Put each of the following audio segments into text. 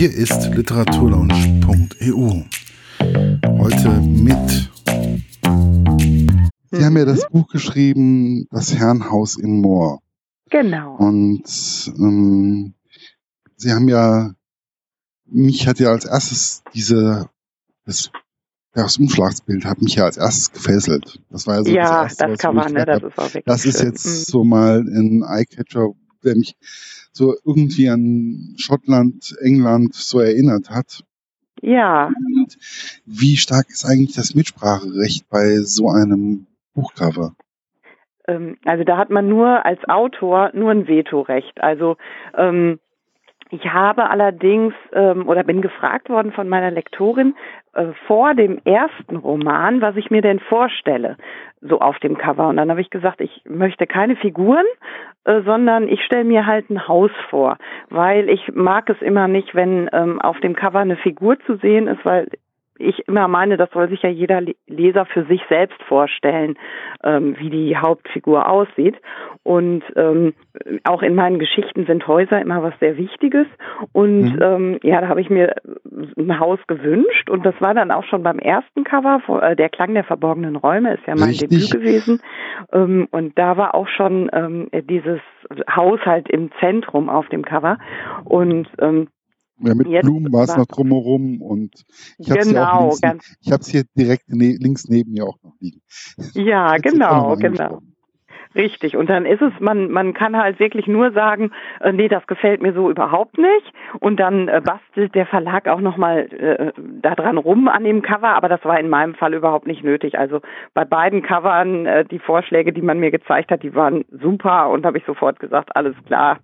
Hier ist literaturlaunch.eu. Heute mit. Sie haben ja das Buch geschrieben, Das Herrenhaus im Moor. Genau. Und ähm, Sie haben ja, mich hat ja als erstes diese, das, das Umschlagsbild hat mich ja als erstes gefesselt. Das war ja so ja, das, erste, das Cover, ne, das ist auch wirklich Das ist schön. jetzt Mhm. so mal ein Eyecatcher, der mich so irgendwie an Schottland, England so erinnert hat. Ja, Und wie stark ist eigentlich das Mitspracherecht bei so einem Buchcover? ähm, also da hat man nur als Autor nur ein Vetorecht. Also ähm, ich habe allerdings ähm, oder bin gefragt worden von meiner Lektorin äh, vor dem ersten Roman, was ich mir denn vorstelle, so auf dem Cover. Und dann habe ich gesagt, ich möchte keine Figuren, äh, sondern ich stelle mir halt ein Haus vor, weil ich mag es immer nicht, wenn ähm, auf dem Cover eine Figur zu sehen ist, weil ich immer meine, das soll sich ja jeder Le- Leser für sich selbst vorstellen, ähm, wie die Hauptfigur aussieht. Und ähm, auch in meinen Geschichten sind Häuser immer was sehr Wichtiges. Und Mhm. ähm, ja, da habe ich mir ein Haus gewünscht. Und das war dann auch schon beim ersten Cover, vor- äh, der Klang der verborgenen Räume ist ja mein Richtig. Debüt gewesen. Ähm, und da war auch schon ähm, dieses Haus halt im Zentrum auf dem Cover. Und ähm, Ja, mit Jetzt Blumen war es noch drumherum und ich habe auch genau, habe es hier direkt ne links neben mir auch noch liegen. Ja, genau, genau. Richtig. Und dann ist es, man, man kann halt wirklich nur sagen, äh, nee, das gefällt mir so überhaupt nicht. Und dann äh, bastelt der Verlag auch nochmal äh, da dran rum an dem Cover, aber das war in meinem Fall überhaupt nicht nötig. Also bei beiden Covern, äh, die Vorschläge, die man mir gezeigt hat, die waren super und habe ich sofort gesagt, alles klar,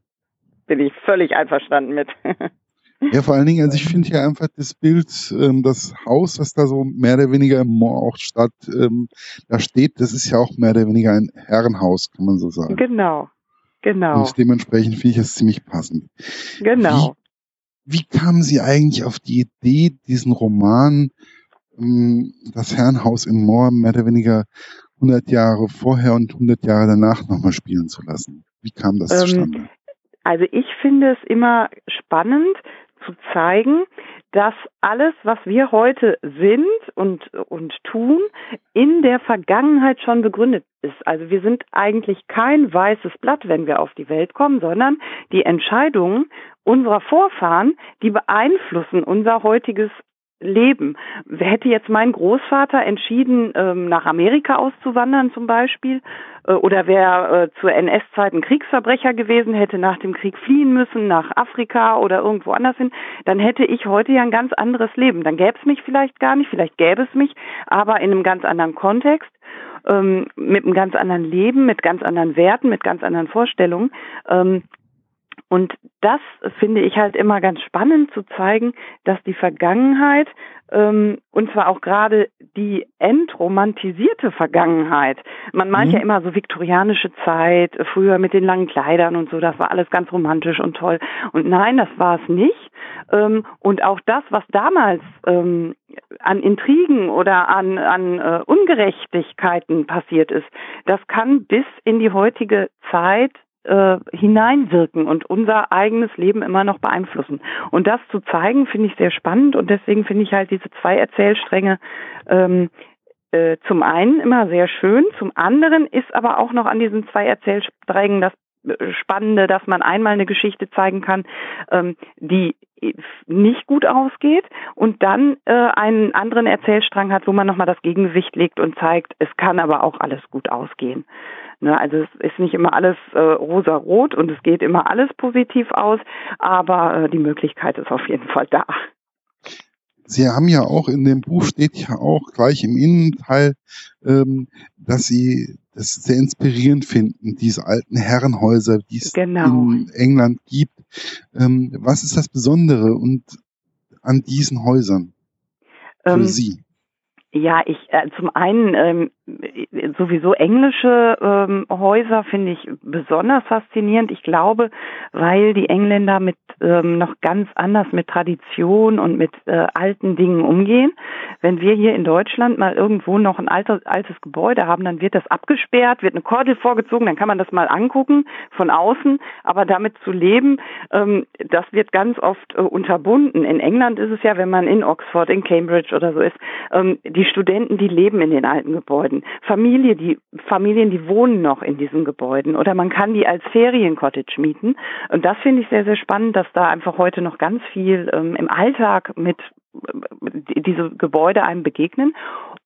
bin ich völlig einverstanden mit. Ja, vor allen Dingen, also ich finde hier einfach das Bild, ähm, das Haus, was da so mehr oder weniger im Moor auch statt, ähm, da steht, das ist ja auch mehr oder weniger ein Herrenhaus, kann man so sagen. genau, genau, Und dementsprechend finde ich das ziemlich passend. genau. Wie kamen Sie eigentlich auf die Idee, diesen Roman, ähm, das Herrenhaus im Moor, mehr oder weniger 100 Jahre vorher und 100 Jahre danach nochmal spielen zu lassen? Wie kam das Ähm, zustande? Also ich finde es immer spannend zu zeigen, dass alles, was wir heute sind und, und tun, in der Vergangenheit schon begründet ist. Also wir sind eigentlich kein weißes Blatt, wenn wir auf die Welt kommen, sondern die Entscheidungen unserer Vorfahren, die beeinflussen unser heutiges Leben. Hätte jetzt mein Großvater entschieden, ähm, nach Amerika auszuwandern zum Beispiel, äh, oder wer äh, zur NS-Zeit ein Kriegsverbrecher gewesen hätte, nach dem Krieg fliehen müssen, nach Afrika oder irgendwo anders hin, dann hätte ich heute ja ein ganz anderes Leben. Dann gäbe es mich vielleicht gar nicht, vielleicht gäbe es mich, aber in einem ganz anderen Kontext, ähm, mit einem ganz anderen Leben, mit ganz anderen Werten, mit ganz anderen Vorstellungen. Und das finde ich halt immer ganz spannend zu zeigen, dass die Vergangenheit, ähm, und zwar auch gerade die entromantisierte Vergangenheit, man meint Mhm. ja immer so viktorianische Zeit, früher mit den langen Kleidern und so, das war alles ganz romantisch und toll. Und nein, das war es nicht. Ähm, und auch das, was damals ähm, an Intrigen oder an, an äh, Ungerechtigkeiten passiert ist, das kann bis in die heutige Zeit äh, hineinwirken und unser eigenes Leben immer noch beeinflussen. Und das zu zeigen, finde ich sehr spannend und deswegen finde ich halt diese zwei Erzählstränge ähm, äh, zum einen immer sehr schön, zum anderen ist aber auch noch an diesen zwei Erzählsträngen das Spannende, dass man einmal eine Geschichte zeigen kann, ähm, die nicht gut ausgeht und dann äh, einen anderen Erzählstrang hat, wo man nochmal das Gegengewicht legt und zeigt, es kann aber auch alles gut ausgehen. Ne, also es ist nicht immer alles äh, rosa-rot und es geht immer alles positiv aus, aber äh, die Möglichkeit ist auf jeden Fall da. Sie haben ja auch in dem Buch steht ja auch gleich im Innenteil, ähm, dass Sie das sehr inspirierend finden, diese alten Herrenhäuser, die es Genau. in England gibt. Ähm, was ist das Besondere und an diesen Häusern für Ähm, Sie? Ja, ich äh, zum einen ähm, sowieso englische ähm, Häuser finde ich besonders faszinierend. Ich glaube, weil die Engländer mit ähm, noch ganz anders mit Tradition und mit äh, alten Dingen umgehen. Wenn wir hier in Deutschland mal irgendwo noch ein alter, altes Gebäude haben, dann wird das abgesperrt, wird eine Kordel vorgezogen, dann kann man das mal angucken von außen. Aber damit zu leben, ähm, das wird ganz oft äh, unterbunden. In England ist es ja, wenn man in Oxford, in Cambridge oder so ist, ähm, die Studenten, die leben in den alten Gebäuden. Familie, die Familien, die wohnen noch in diesen Gebäuden oder man kann die als Feriencottage mieten. Und das finde ich sehr, sehr spannend, dass da einfach heute noch ganz viel ähm, im Alltag mit äh, diese Gebäude einem begegnen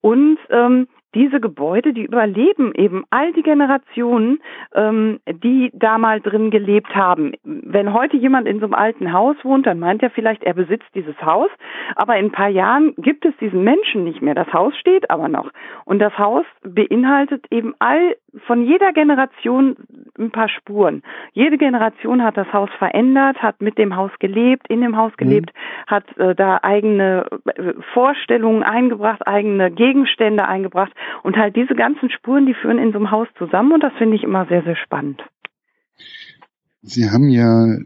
und ähm, diese Gebäude, die überleben eben all die Generationen, ähm, die da mal drin gelebt haben. Wenn heute jemand in so einem alten Haus wohnt, dann meint er vielleicht, er besitzt dieses Haus, aber in ein paar Jahren gibt es diesen Menschen nicht mehr. Das Haus steht aber noch. Und das Haus beinhaltet eben all von jeder Generation ein paar Spuren. Jede Generation hat das Haus verändert, hat mit dem Haus gelebt, in dem Haus gelebt, mhm. hat äh, da eigene äh, Vorstellungen eingebracht, eigene Gegenstände eingebracht und halt diese ganzen Spuren, die führen in so einem Haus zusammen und das finde ich immer sehr, sehr spannend. Sie haben ja,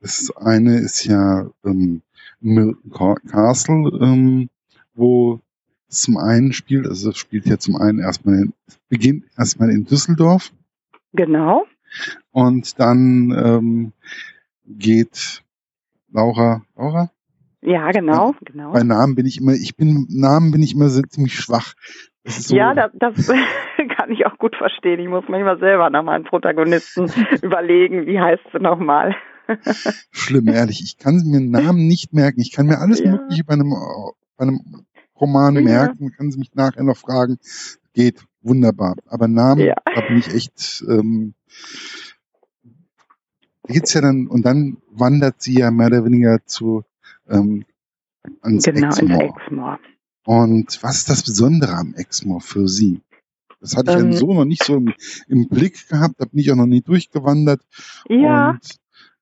das eine ist ja ähm, Milton Castle, ähm, wo zum einen spielt, also es spielt ja zum einen erstmal, beginnt erstmal in Düsseldorf. Genau. Und dann ähm, geht Laura, Laura? Ja, genau, genau. Bei Namen bin ich immer, ich bin, Namen bin ich immer ziemlich schwach. So ja, das, das kann ich auch gut verstehen. Ich muss manchmal selber nach meinen Protagonisten überlegen, wie heißt sie nochmal. Schlimm, ehrlich. Ich kann mir Namen nicht merken. Ich kann mir alles ja. Mögliche bei einem, bei einem Roman ja. merken, kann sie mich nachher noch fragen. Geht, wunderbar. Aber Namen, ja. da bin ich echt, ähm, geht's ja dann, und dann wandert sie ja mehr oder weniger zu, ähm, ans genau, Exmoor. ins Exmoor. Und was ist das Besondere am Exmoor für Sie? Das hatte ich ähm, so noch nicht so im, im, Blick gehabt, da bin ich auch noch nie durchgewandert. Ja. Und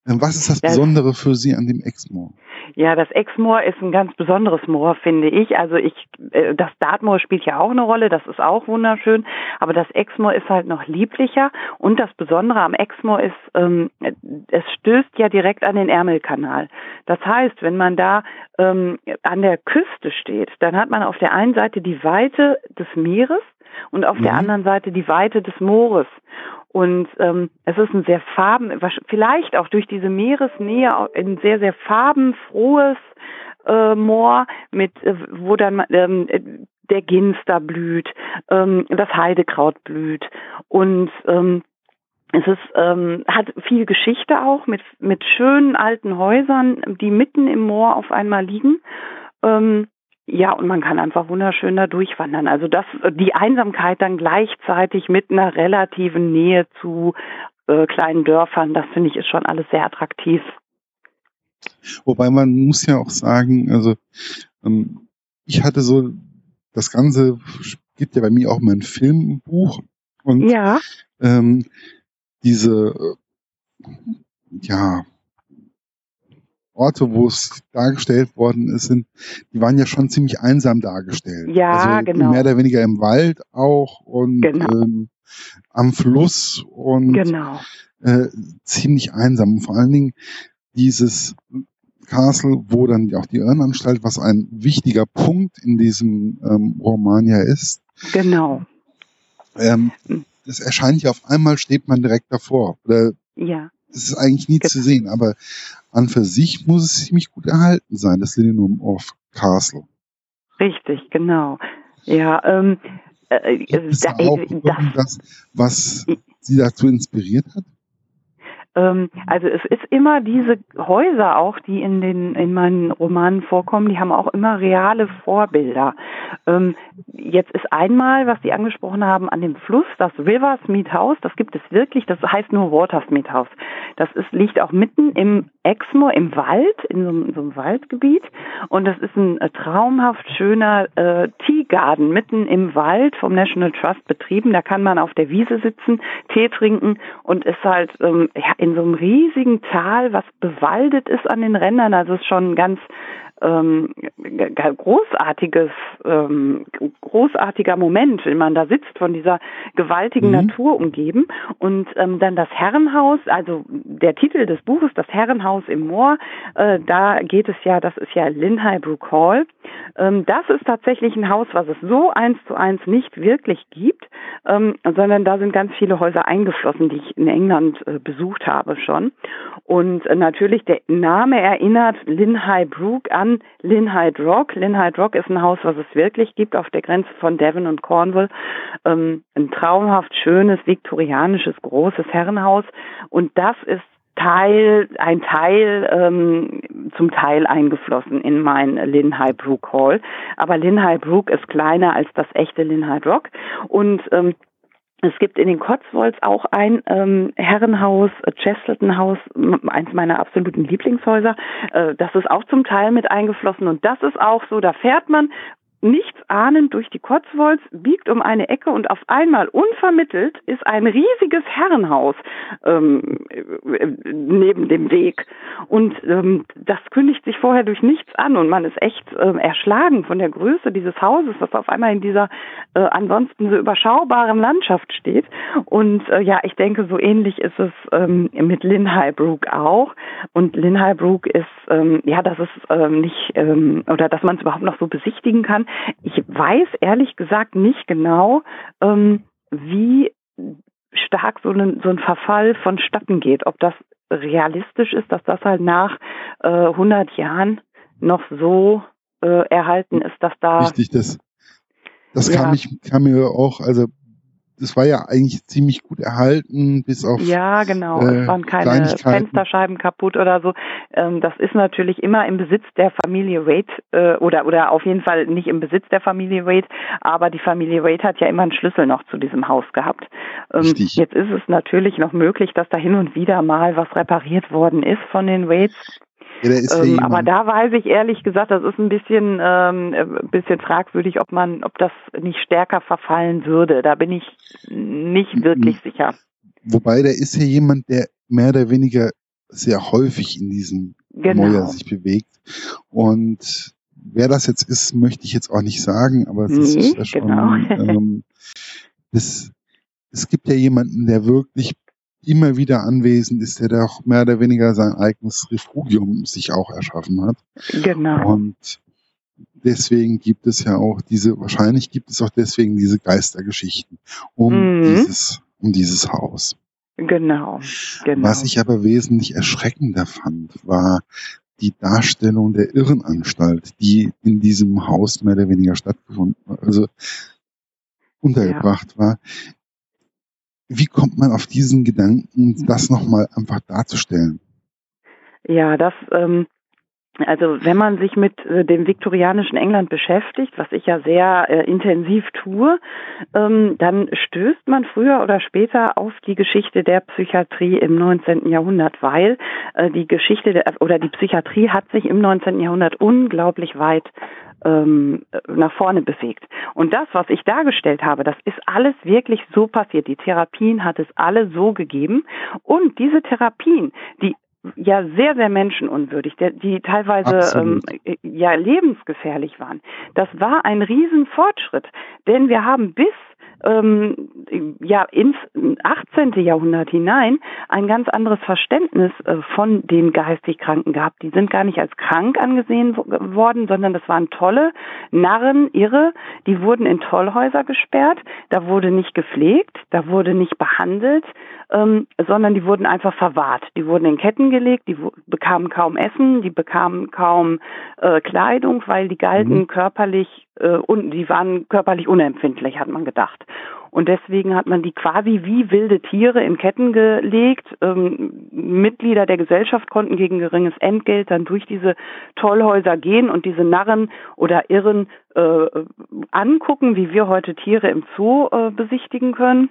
was ist das Besondere für Sie an dem Exmoor? Ja, das Exmoor ist ein ganz besonderes Moor, finde ich. Also ich, äh, das Dartmoor spielt ja auch eine Rolle, das ist auch wunderschön, aber das Exmoor ist halt noch lieblicher und das Besondere am Exmoor ist, ähm, es stößt ja direkt an den Ärmelkanal. Das heißt, wenn man da ähm, an der Küste steht, dann hat man auf der einen Seite die Weite des Meeres und auf mhm. der anderen Seite die Weite des Moores. Und ähm, es ist ein sehr farben, vielleicht auch durch diese Meeresnähe ein sehr, sehr farbenfrohes äh, Moor, mit äh, wo dann ähm, der Ginster blüht, ähm, das Heidekraut blüht und ähm, es ist, ähm, hat viel Geschichte auch mit, mit schönen alten Häusern, die mitten im Moor auf einmal liegen. Ähm, ja, und man kann einfach wunderschön da durchwandern. Also das, die Einsamkeit dann gleichzeitig mit einer relativen Nähe zu äh, kleinen Dörfern, das finde ich ist schon alles sehr attraktiv. Wobei man muss ja auch sagen, also ähm, ich hatte so das Ganze gibt ja bei mir auch mal ein Filmbuch und ja. ähm, diese äh, ja Orte, wo es dargestellt worden ist, sind, die waren ja schon ziemlich einsam dargestellt. Ja, also genau. Mehr oder weniger im Wald auch und genau. ähm, am Fluss und genau. äh, ziemlich einsam. Und vor allen Dingen dieses Castle, wo dann auch die Irrenanstalt, was ein wichtiger Punkt in diesem ähm, Roman ja ist. Genau. Ähm, das erscheint ja auf einmal, steht man direkt davor. Oder ja. Es ist eigentlich nie genau. zu sehen, aber an für sich muss es ziemlich gut erhalten sein, das Lindenum of Castle. Richtig, genau. Ja, ähm, äh, Gibt da, auch das, was Sie dazu inspiriert hat? Ähm, also es ist immer diese Häuser auch, die in den in meinen Romanen vorkommen, die haben auch immer reale Vorbilder. Ähm, jetzt ist einmal, was Sie angesprochen haben, an dem Fluss, das Riversmead House, das gibt es wirklich, das heißt nur Watersmead House. Das ist, liegt auch mitten im Exmoor, im Wald, in so, in so einem Waldgebiet und das ist ein äh, traumhaft schöner äh, Tea Garden mitten im Wald vom National Trust betrieben. Da kann man auf der Wiese sitzen, Tee trinken und ist halt ähm, ja, in so einem riesigen Tal, was bewaldet ist an den Rändern. Also es ist schon ganz ähm, großartiges, ähm, großartiger Moment, wenn man da sitzt, von dieser gewaltigen mhm. Natur umgeben. Und ähm, dann das Herrenhaus, also der Titel des Buches, das Herrenhaus im Moor, äh, da geht es ja, das ist ja Linhigh Brook Hall. Ähm, das ist tatsächlich ein Haus, was es so eins zu eins nicht wirklich gibt, ähm, sondern da sind ganz viele Häuser eingeflossen, die ich in England äh, besucht habe schon. Und äh, natürlich der Name erinnert Linhigh Brook an Linhigh Rock. Linhigh Rock ist ein Haus, was es wirklich gibt auf der Grenze von Devon und Cornwall. Ähm, ein traumhaft schönes, viktorianisches, großes Herrenhaus. Und das ist Teil, ein Teil ähm, zum Teil eingeflossen in mein Linhigh Brook Hall. Aber Linhigh Brook ist kleiner als das echte Linhigh Rock. Und ähm, es gibt in den Cotswolds auch ein ähm, Herrenhaus, äh, Chesterton House, eins meiner absoluten Lieblingshäuser. Äh, das ist auch zum Teil mit eingeflossen und das ist auch so, da fährt man nichts ahnend durch die Cotswolds, biegt um eine Ecke und auf einmal unvermittelt ist ein riesiges Herrenhaus ähm, neben dem Weg. Und ähm, das kündigt sich vorher durch nichts an und man ist echt ähm, erschlagen von der Größe dieses Hauses, das auf einmal in dieser äh, ansonsten so überschaubaren Landschaft steht. Und äh, ja, ich denke, so ähnlich ist es ähm, mit Linhigh Brook auch. Und Linhigh Brook ist, ähm, ja, dass es ähm, nicht, ähm, oder dass man es überhaupt noch so besichtigen kann, ich weiß ehrlich gesagt nicht genau, ähm, wie stark so ein, so ein Verfall vonstatten geht. Ob das realistisch ist, dass das halt nach äh, 100 Jahren noch so äh, erhalten ist, dass da. Richtig, das, das ja. kam, ich, kam mir auch, also das war ja eigentlich ziemlich gut erhalten, bis auf. Ja, genau. Äh, es waren keine Fensterscheiben kaputt oder so. Ähm, das ist natürlich immer im Besitz der Familie Wade äh, oder oder auf jeden Fall nicht im Besitz der Familie Wade, aber die Familie Wade hat ja immer einen Schlüssel noch zu diesem Haus gehabt. Ähm, jetzt ist es natürlich noch möglich, dass da hin und wieder mal was repariert worden ist von den Wades. Ja, ähm, aber da weiß ich ehrlich gesagt, das ist ein bisschen, ähm, ein bisschen fragwürdig, ob man, ob das nicht stärker verfallen würde. Da bin ich nicht wirklich sicher. Wobei, da ist ja jemand, der mehr oder weniger sehr häufig in diesem genau. Mäuer sich bewegt. Und wer das jetzt ist, möchte ich jetzt auch nicht sagen, aber es nee, ist ja schon, genau. ähm, es, es gibt ja jemanden, der wirklich immer wieder anwesend ist, der da auch mehr oder weniger sein eigenes Refugium sich auch erschaffen hat. Genau. Und deswegen gibt es ja auch diese, wahrscheinlich gibt es auch deswegen diese Geistergeschichten um mhm. dieses, um dieses Haus. Genau, genau. Was ich aber wesentlich erschreckender fand, war die Darstellung der Irrenanstalt, die in diesem Haus mehr oder weniger stattgefunden, also untergebracht ja. war wie kommt man auf diesen Gedanken, das nochmal einfach darzustellen? Ja, das, ähm, also wenn man sich mit äh, dem viktorianischen England beschäftigt, was ich ja sehr äh, intensiv tue, ähm, dann stößt man früher oder später auf die Geschichte der Psychiatrie im 19. Jahrhundert, weil äh, die Geschichte der, oder die Psychiatrie hat sich im 19. Jahrhundert unglaublich weit ähm, nach vorne bewegt. Und das, was ich dargestellt habe, das ist alles wirklich so passiert. Die Therapien hat es alle so gegeben. Und diese Therapien, die ja sehr, sehr menschenunwürdig, die teilweise ähm, ja lebensgefährlich waren. Das war ein Riesenfortschritt, denn wir haben bis ähm, ja ins 18. Jahrhundert hinein ein ganz anderes Verständnis äh, von den geistig Kranken gehabt. Die sind gar nicht als krank angesehen worden, sondern das waren tolle Narren, Irre, die wurden in Tollhäuser gesperrt, da wurde nicht gepflegt, da wurde nicht behandelt, ähm, sondern die wurden einfach verwahrt. Die wurden in Ketten gelegt, die bekamen kaum Essen, die bekamen kaum äh, Kleidung, weil die galten mhm. körperlich äh, und die waren körperlich unempfindlich, hat man gedacht. Und deswegen hat man die quasi wie wilde Tiere in Ketten gelegt. Ähm, Mitglieder der Gesellschaft konnten gegen geringes Entgelt dann durch diese Tollhäuser gehen und diese Narren oder Irren äh, angucken, wie wir heute Tiere im Zoo äh, besichtigen können.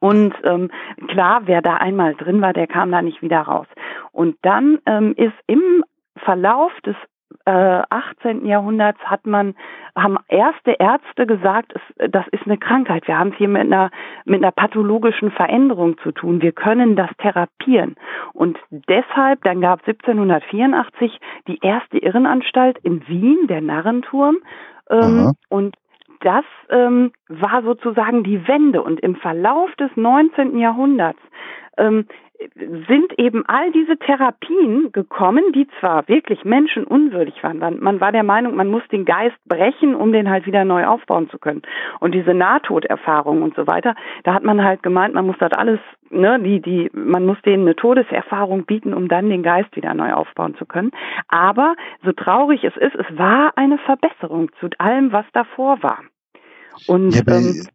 Und ähm, klar, wer da einmal drin war, der kam da nicht wieder raus. Und dann ähm, ist im Verlauf des äh, 18. Jahrhunderts hat man, haben erste Ärzte gesagt, es, das ist eine Krankheit. Wir haben es hier mit einer, mit einer pathologischen Veränderung zu tun. Wir können das therapieren. Und deshalb, dann gab es 1784 die erste Irrenanstalt in Wien, der Narrenturm. Ähm, und das ähm, war sozusagen die Wende. Und im Verlauf des 19. Jahrhunderts ähm, sind eben all diese Therapien gekommen, die zwar wirklich menschenunwürdig waren. Man war der Meinung, man muss den Geist brechen, um den halt wieder neu aufbauen zu können. Und diese Nahtoderfahrung und so weiter, da hat man halt gemeint, man muss das alles, ne, die, die, man muss denen eine Todeserfahrung bieten, um dann den Geist wieder neu aufbauen zu können. Aber so traurig es ist, es war eine Verbesserung zu allem, was davor war. Und ja, ähm,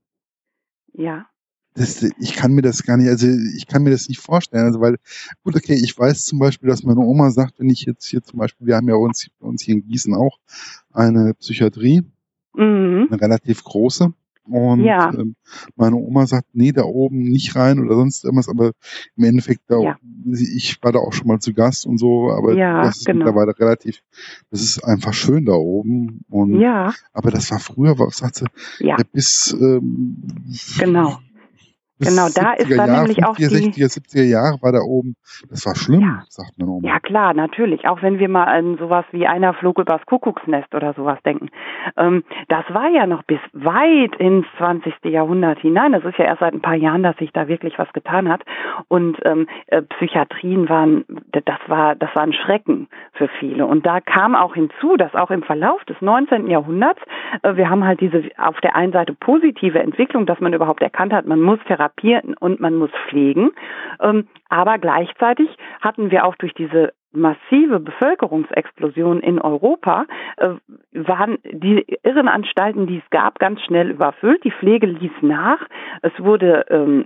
ja das, ich kann mir das gar nicht, also ich kann mir das nicht vorstellen. Also weil, gut, okay, ich weiß zum Beispiel, dass meine Oma sagt, wenn ich jetzt hier zum Beispiel, wir haben ja uns, uns hier in Gießen auch eine Psychiatrie, mhm. eine relativ große. Und ja. ähm, meine Oma sagt, nee, da oben nicht rein oder sonst irgendwas, aber im Endeffekt, da, ja. ich war da auch schon mal zu Gast und so, aber ja, das ist genau. mittlerweile relativ, das ist einfach schön da oben. Und, ja. Aber das war früher, was sagt sie, ja. bis ähm, genau. Genau, da ist dann Jahr, nämlich 50er, auch die 60er, 70er Jahre war da oben. Das war schlimm, ja. sagt man oben. Ja klar, natürlich. Auch wenn wir mal an sowas wie einer flog übers Kuckucksnest oder sowas denken. Ähm, das war ja noch bis weit ins 20. Jahrhundert hinein. Das ist ja erst seit ein paar Jahren, dass sich da wirklich was getan hat. Und ähm, äh, Psychiatrien waren, das war, das war ein Schrecken für viele. Und da kam auch hinzu, dass auch im Verlauf des 19. Jahrhunderts, äh, wir haben halt diese auf der einen Seite positive Entwicklung, dass man überhaupt erkannt hat, man muss Therapie therapieren und man muss pflegen. Ähm, aber gleichzeitig hatten wir auch durch diese massive Bevölkerungsexplosion in Europa äh, waren die Irrenanstalten, die es gab, ganz schnell überfüllt. Die Pflege ließ nach. Es wurde ähm,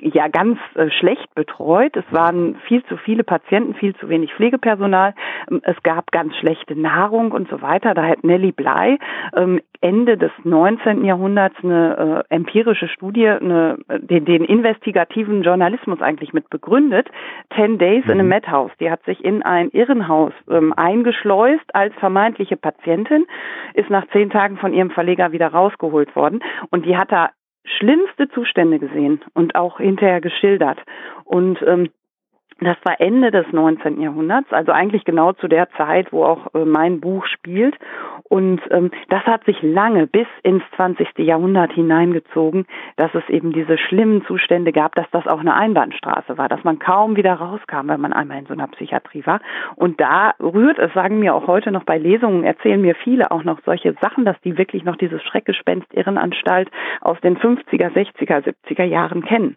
ja ganz äh, schlecht betreut. Es waren viel zu viele Patienten, viel zu wenig Pflegepersonal. Ähm, es gab ganz schlechte Nahrung und so weiter. Da hat Nelly Bly ähm, Ende des 19. Jahrhunderts eine äh, empirische Studie, eine, den, den investigativen Journalismus eigentlich mit begründet. Ten Days in a mhm. Madhouse. Die hat sich in ein Irrenhaus ähm, eingeschleust als vermeintliche Patientin, ist nach zehn Tagen von ihrem Verleger wieder rausgeholt worden und die hat da schlimmste Zustände gesehen und auch hinterher geschildert. Und ähm, das war Ende des 19. Jahrhunderts, also eigentlich genau zu der Zeit, wo auch äh, mein Buch spielt. Und ähm, das hat sich lange bis ins 20. Jahrhundert hineingezogen, dass es eben diese schlimmen Zustände gab, dass das auch eine Einbahnstraße war, dass man kaum wieder rauskam, wenn man einmal in so einer Psychiatrie war. Und da rührt es, sagen mir auch heute noch bei Lesungen, erzählen mir viele auch noch solche Sachen, dass die wirklich noch dieses Schreckgespenst Irrenanstalt aus den 50er, 60er, 70er Jahren kennen.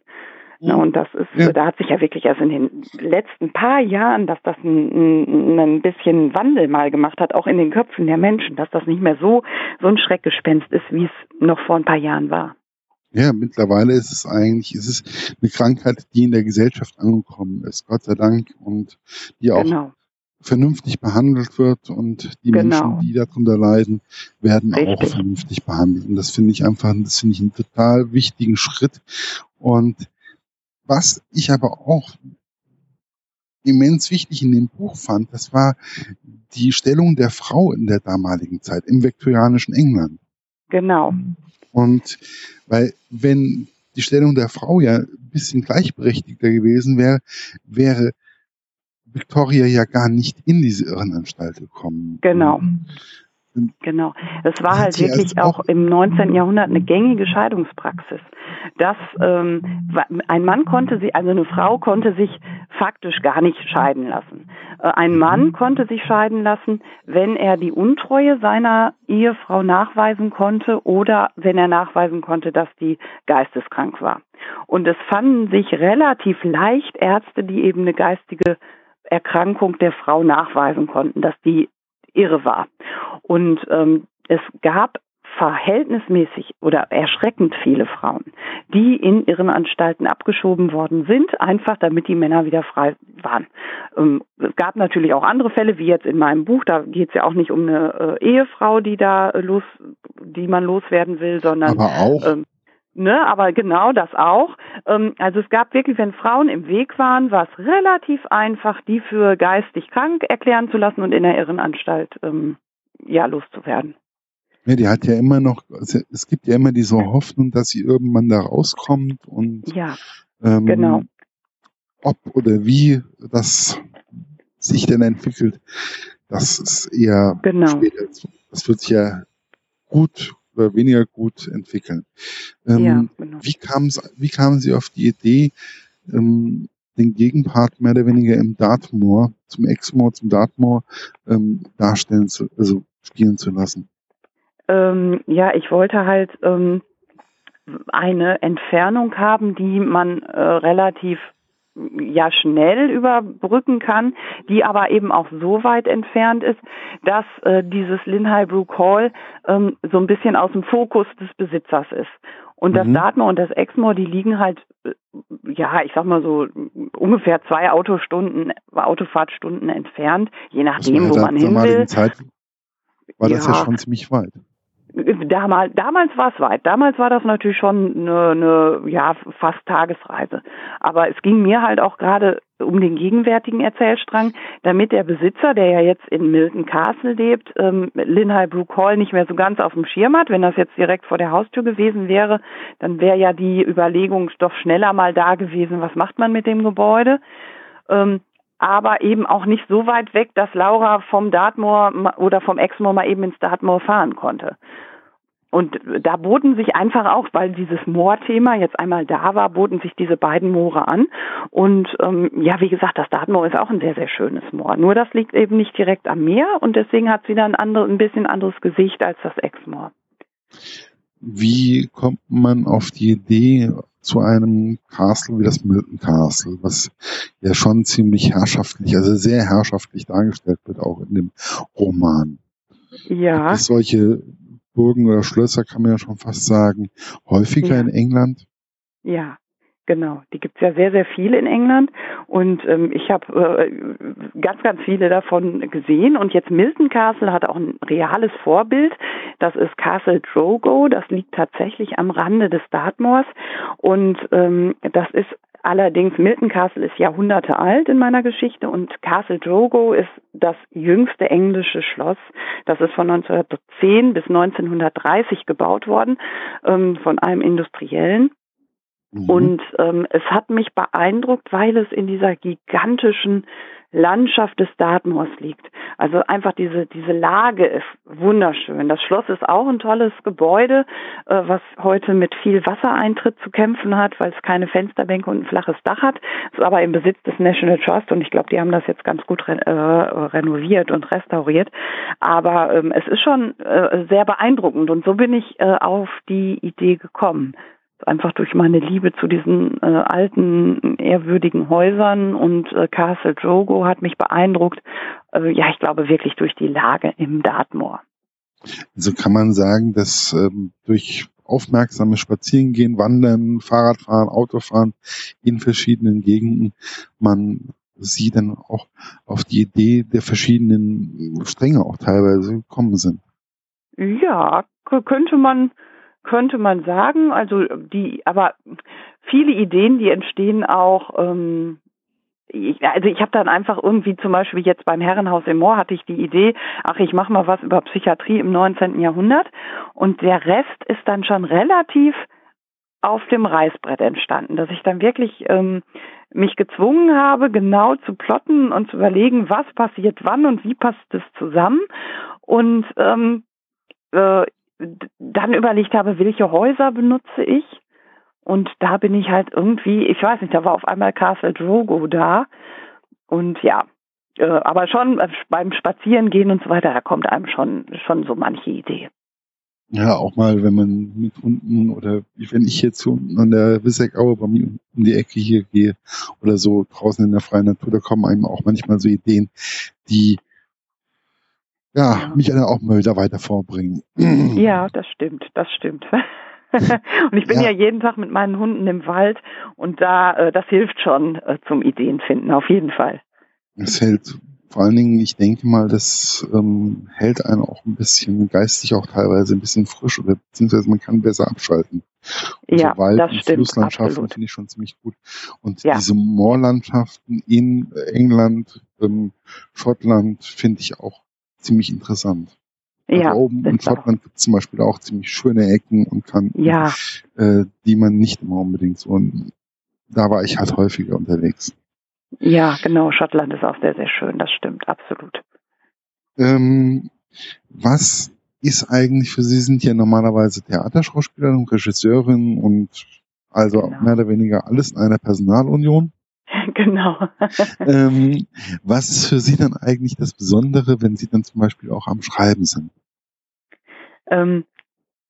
Na, und das ist, ja. da hat sich ja wirklich erst in den letzten paar Jahren, dass das ein, ein bisschen Wandel mal gemacht hat, auch in den Köpfen der Menschen, dass das nicht mehr so, so ein Schreckgespenst ist, wie es noch vor ein paar Jahren war. Ja, mittlerweile ist es eigentlich, ist es eine Krankheit, die in der Gesellschaft angekommen ist, Gott sei Dank, und die auch genau. vernünftig behandelt wird und die genau. Menschen, die darunter leiden, werden Richtig. auch vernünftig behandelt. Und das finde ich einfach, das finde ich einen total wichtigen Schritt. Und was ich aber auch immens wichtig in dem Buch fand, das war die Stellung der Frau in der damaligen Zeit im viktorianischen England. Genau. Und weil wenn die Stellung der Frau ja ein bisschen gleichberechtigter gewesen wäre, wäre Victoria ja gar nicht in diese Irrenanstalt gekommen. Genau. Genau. Es war halt wirklich also auch im 19. Jahrhundert eine gängige Scheidungspraxis. Dass ähm, ein Mann konnte sie, also eine Frau konnte sich faktisch gar nicht scheiden lassen. Äh, ein Mann mhm. konnte sich scheiden lassen, wenn er die Untreue seiner Ehefrau nachweisen konnte oder wenn er nachweisen konnte, dass die geisteskrank war. Und es fanden sich relativ leicht Ärzte, die eben eine geistige Erkrankung der Frau nachweisen konnten, dass die irre war. Und ähm, es gab verhältnismäßig oder erschreckend viele Frauen, die in ihren Anstalten abgeschoben worden sind, einfach damit die Männer wieder frei waren. Ähm, es gab natürlich auch andere Fälle, wie jetzt in meinem Buch, da geht es ja auch nicht um eine äh, Ehefrau, die da los, die man loswerden will, sondern aber auch ähm, Ne, aber genau das auch. Ähm, also es gab wirklich, wenn Frauen im Weg waren, war es relativ einfach, die für geistig krank erklären zu lassen und in der Irrenanstalt ähm, ja loszuwerden. Ja, die hat ja immer noch, es gibt ja immer diese Hoffnung, dass sie irgendwann da rauskommt und ja, ähm, genau. ob oder wie das sich denn entwickelt, das ist eher genau. später. Das wird sich ja gut oder weniger gut entwickeln. Ähm, ja, genau. wie, kam's, wie kamen Sie auf die Idee, ähm, den Gegenpart mehr oder weniger im Dartmoor, zum Exmoor, zum Dartmoor ähm, darstellen zu, also spielen zu lassen? Ähm, ja, ich wollte halt ähm, eine Entfernung haben, die man äh, relativ ja schnell überbrücken kann, die aber eben auch so weit entfernt ist, dass äh, dieses Linhai-Brook Hall ähm, so ein bisschen aus dem Fokus des Besitzers ist. Und das mhm. Dartmoor und das Exmoor, die liegen halt, äh, ja, ich sag mal so ungefähr zwei Autostunden, Autofahrtstunden entfernt, je nachdem, wo man hin will. Zeit war das ja schon ziemlich weit. Damals, damals war es weit. Damals war das natürlich schon eine, eine ja fast Tagesreise. Aber es ging mir halt auch gerade um den gegenwärtigen Erzählstrang, damit der Besitzer, der ja jetzt in Milton Castle lebt, ähm, Linhai Brook Hall nicht mehr so ganz auf dem Schirm hat. Wenn das jetzt direkt vor der Haustür gewesen wäre, dann wäre ja die Überlegung doch schneller mal da gewesen, was macht man mit dem Gebäude. Ähm, aber eben auch nicht so weit weg, dass Laura vom Dartmoor oder vom Exmoor mal eben ins Dartmoor fahren konnte. Und da boten sich einfach auch, weil dieses Moorthema jetzt einmal da war, boten sich diese beiden Moore an. Und ähm, ja, wie gesagt, das Dartmoor ist auch ein sehr, sehr schönes Moor. Nur das liegt eben nicht direkt am Meer und deswegen hat es wieder ein, andere, ein bisschen anderes Gesicht als das Exmoor. Wie kommt man auf die Idee zu einem Castle wie das Milton Castle, was ja schon ziemlich herrschaftlich, also sehr herrschaftlich dargestellt wird, auch in dem Roman? Ja. Gibt solche Burgen oder Schlösser, kann man ja schon fast sagen, häufiger ja. in England? Ja, Genau, die gibt's ja sehr, sehr viele in England und ähm, ich habe äh, ganz, ganz viele davon gesehen und jetzt Milton Castle hat auch ein reales Vorbild. Das ist Castle Drogo, das liegt tatsächlich am Rande des Dartmoors und ähm, das ist Allerdings Milton Castle ist Jahrhunderte alt in meiner Geschichte und Castle Drogo ist das jüngste englische Schloss. Das ist von 1910 bis 1930 gebaut worden ähm, von einem Industriellen. Mhm. Und ähm, es hat mich beeindruckt, weil es in dieser gigantischen Landschaft des Dartmoors liegt. Also einfach diese, diese Lage ist wunderschön. Das Schloss ist auch ein tolles Gebäude, äh, was heute mit viel Wassereintritt zu kämpfen hat, weil es keine Fensterbänke und ein flaches Dach hat. Ist aber im Besitz des National Trust und ich glaube, die haben das jetzt ganz gut re äh, renoviert und restauriert. Aber ähm, es ist schon äh, sehr beeindruckend und so bin ich äh, auf die Idee gekommen einfach durch meine Liebe zu diesen äh, alten, ehrwürdigen Häusern und äh, Castle Drogo hat mich beeindruckt. Äh, ja, ich glaube wirklich durch die Lage im Dartmoor. Also kann man sagen, dass ähm, durch aufmerksames Spazierengehen, Wandern, Fahrradfahren, Autofahren in verschiedenen Gegenden man sie dann auch auf die Idee der verschiedenen Stränge auch teilweise gekommen sind. Ja, könnte man könnte man sagen. Also die, aber viele Ideen, die entstehen auch. Ähm, ich, also ich habe dann einfach irgendwie zum Beispiel jetzt beim Herrenhaus im Moor hatte ich die Idee, ach ich mache mal was über Psychiatrie im 19. Jahrhundert und der Rest ist dann schon relativ auf dem Reißbrett entstanden, dass ich dann wirklich ähm, mich gezwungen habe, genau zu plotten und zu überlegen, was passiert wann und wie passt es zusammen. Und ähm, äh, dann überlegt habe, welche Häuser benutze ich. Und da bin ich halt irgendwie, ich weiß nicht, da war auf einmal Castle Drogo da. Und ja, äh, aber schon beim Spazierengehen und so weiter, da kommt einem schon, schon so manche Idee. Ja, auch mal, wenn man mit Hunden oder wenn ich jetzt unten an der Wissegaue bei mir um die Ecke hier gehe oder so draußen in der freien Natur, da kommen einem auch manchmal so Ideen, die ja, mich auch mal wieder weiter vorbringen. Ja, das stimmt, das stimmt. und ich bin ja. ja. jeden Tag mit meinen Hunden im Wald und da, äh, das hilft schon äh, zum Ideenfinden, auf jeden Fall. es hält vor allen Dingen, ich denke mal, das ähm, hält einen auch ein bisschen geistig auch teilweise ein bisschen frisch oder beziehungsweise man kann besser abschalten. Und ja, so Wald- das und stimmt, Flusslandschaften finde ich schon ziemlich gut. Und ja. diese Moorlandschaften in England, ähm, Schottland finde ich auch ziemlich interessant. Ja, also oben in Schottland gibt es zum Beispiel auch ziemlich schöne Ecken und Kanten, ja. äh, die man nicht immer unbedingt so. Und da war ich halt häufiger unterwegs. Ja, genau. Schottland ist auch sehr, sehr schön. Das stimmt, absolut. Ähm, was ist eigentlich für Sie, sind ja normalerweise Theaterschauspielerin, Regisseurin und also genau. mehr oder weniger alles in einer Personalunion. Genau. ähm, was ist für Sie dann eigentlich das Besondere, wenn Sie dann zum Beispiel auch am Schreiben sind? Ähm,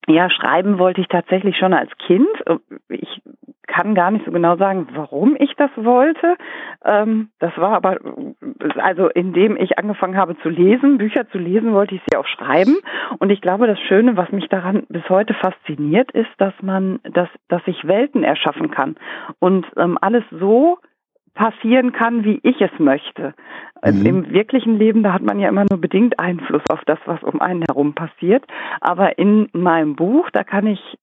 ja, schreiben wollte ich tatsächlich schon als Kind. Ich kann gar nicht so genau sagen, warum ich das wollte. Ähm, das war aber, also indem ich angefangen habe zu lesen, Bücher zu lesen, wollte ich sie auch schreiben. Und ich glaube, das Schöne, was mich daran bis heute fasziniert, ist, dass man, dass, dass ich Welten erschaffen kann und ähm, alles so passieren kann, wie ich es möchte. Mhm. Im wirklichen Leben, da hat man ja immer nur bedingt Einfluss auf das, was um einen herum passiert. Aber in meinem Buch, da kann ich,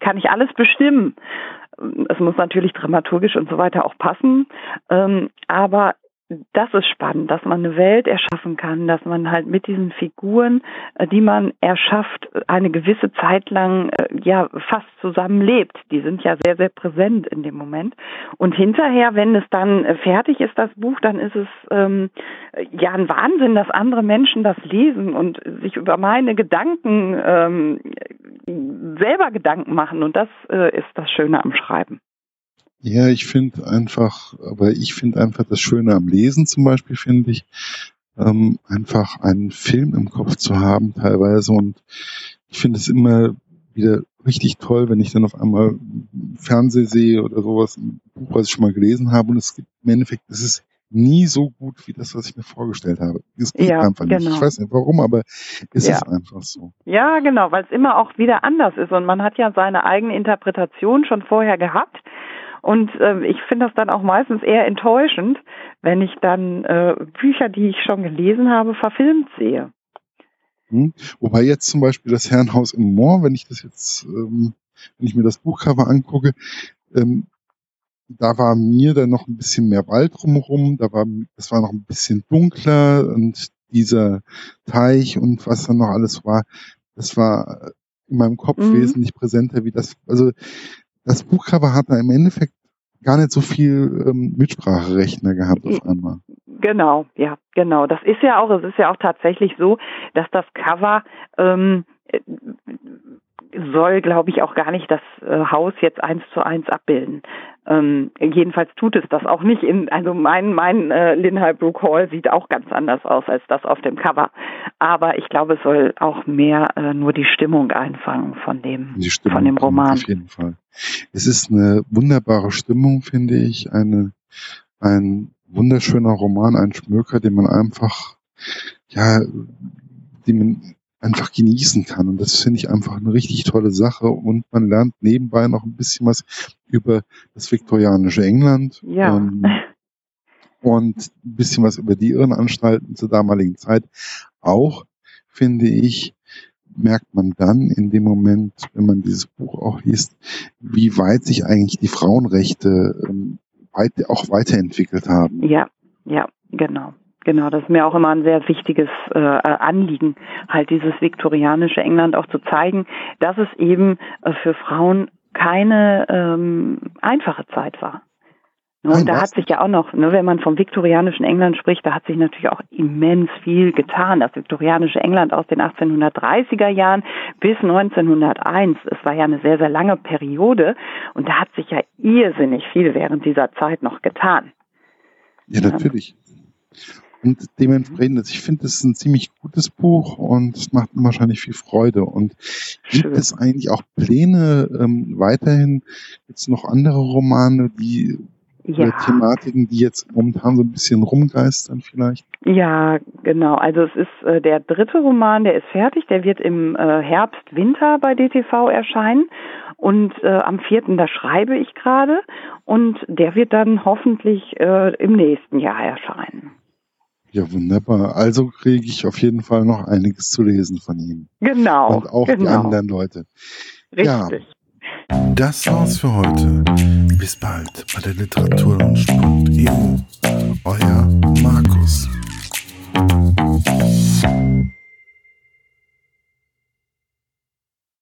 kann ich alles bestimmen. Es muss natürlich dramaturgisch und so weiter auch passen. Ähm, aber das ist spannend, dass man eine Welt erschaffen kann, dass man halt mit diesen Figuren, äh, die man erschafft, eine gewisse Zeit lang äh, ja fast zusammenlebt. Die sind ja sehr, sehr präsent in dem Moment. Und hinterher, wenn es dann äh, fertig ist, das Buch, dann ist es ähm, ja ein Wahnsinn, dass andere Menschen das lesen und sich über meine Gedanken ähm, selber Gedanken machen. Und das äh, ist das Schöne am Schreiben. Ja, ich finde einfach, aber ich finde einfach das Schöne am Lesen zum Beispiel, finde ich, ähm, einfach einen Film im Kopf zu haben teilweise und ich finde es immer wieder richtig toll, wenn ich dann auf einmal Fernseh sehe oder sowas, ein Buch, was ich schon mal gelesen habe und es gibt im Endeffekt, es ist nie so gut wie das, was ich mir vorgestellt habe. Es geht ja, einfach nicht. Genau. Ich weiß nicht warum, aber es ja. ist einfach so. Ja, genau, weil es immer auch wieder anders ist und man hat ja seine eigene Interpretation schon vorher gehabt und äh, ich finde das dann auch meistens eher enttäuschend, wenn ich dann äh, Bücher, die ich schon gelesen habe, verfilmt sehe. Hm. Wobei jetzt zum Beispiel das Herrenhaus im Moor, wenn ich das jetzt, ähm, wenn ich mir das Buchcover angucke, ähm, da war mir dann noch ein bisschen mehr Wald drumherum, da war, das war noch ein bisschen dunkler und dieser Teich und was dann noch alles war, das war in meinem Kopf mhm. wesentlich präsenter wie das, also das Buchcover hat da im Endeffekt gar nicht so viel ähm, Mitspracherecht mehr gehabt auf einmal. Genau, ja, genau. Das ist ja auch, es ist ja auch tatsächlich so, dass das Cover ähm, soll, glaube ich, auch gar nicht das äh, Haus jetzt eins zu eins abbilden. Ähm, jedenfalls tut es das auch nicht. In, also mein mein äh, Linhalbrook Hall sieht auch ganz anders aus als das auf dem Cover. Aber ich glaube, es soll auch mehr äh, nur die Stimmung einfangen von dem von dem Roman. Auf jeden Fall. Es ist eine wunderbare Stimmung, finde ich. Eine ein wunderschöner Roman, ein Schmöker, den man einfach ja, den man einfach genießen kann. Und das finde ich einfach eine richtig tolle Sache. Und man lernt nebenbei noch ein bisschen was über das viktorianische England. Ja. Ähm, und ein bisschen was über die Irrenanstalten zur damaligen Zeit. Auch, finde ich, merkt man dann in dem Moment, wenn man dieses Buch auch liest, wie weit sich eigentlich die Frauenrechte ähm, weit, auch weiterentwickelt haben. Ja, ja, genau. Genau, das ist mir auch immer ein sehr wichtiges äh, Anliegen, halt dieses viktorianische England auch zu zeigen, dass es eben äh, für Frauen keine ähm, einfache Zeit war. Ne, und da hat sich ja auch noch, ne, wenn man vom viktorianischen England spricht, da hat sich natürlich auch immens viel getan. Das viktorianische England aus den 1830er Jahren bis 1901, es war ja eine sehr, sehr lange Periode und da hat sich ja irrsinnig viel während dieser Zeit noch getan. Ja, natürlich. Und dementsprechend, also ich finde, es ist ein ziemlich gutes Buch und es macht wahrscheinlich viel Freude. Und gibt Schön. es eigentlich auch Pläne ähm, weiterhin? Gibt es noch andere Romane, die Ja. Thematiken, die jetzt momentan so ein bisschen rumgeistern vielleicht? Ja, genau. Also es ist äh, der dritte Roman, der ist fertig. Der wird im äh, Herbst, Winter bei DTV erscheinen. Und äh, am vierten, da schreibe ich gerade. Und der wird dann hoffentlich äh, im nächsten Jahr erscheinen. Ja, wunderbar. Also kriege ich auf jeden Fall noch einiges zu lesen von Ihnen. Genau. Und auch genau. die anderen Leute. Richtig. Ja. Das war's für heute. Bis bald bei der Literaturlaunch.eu. Euer Markus.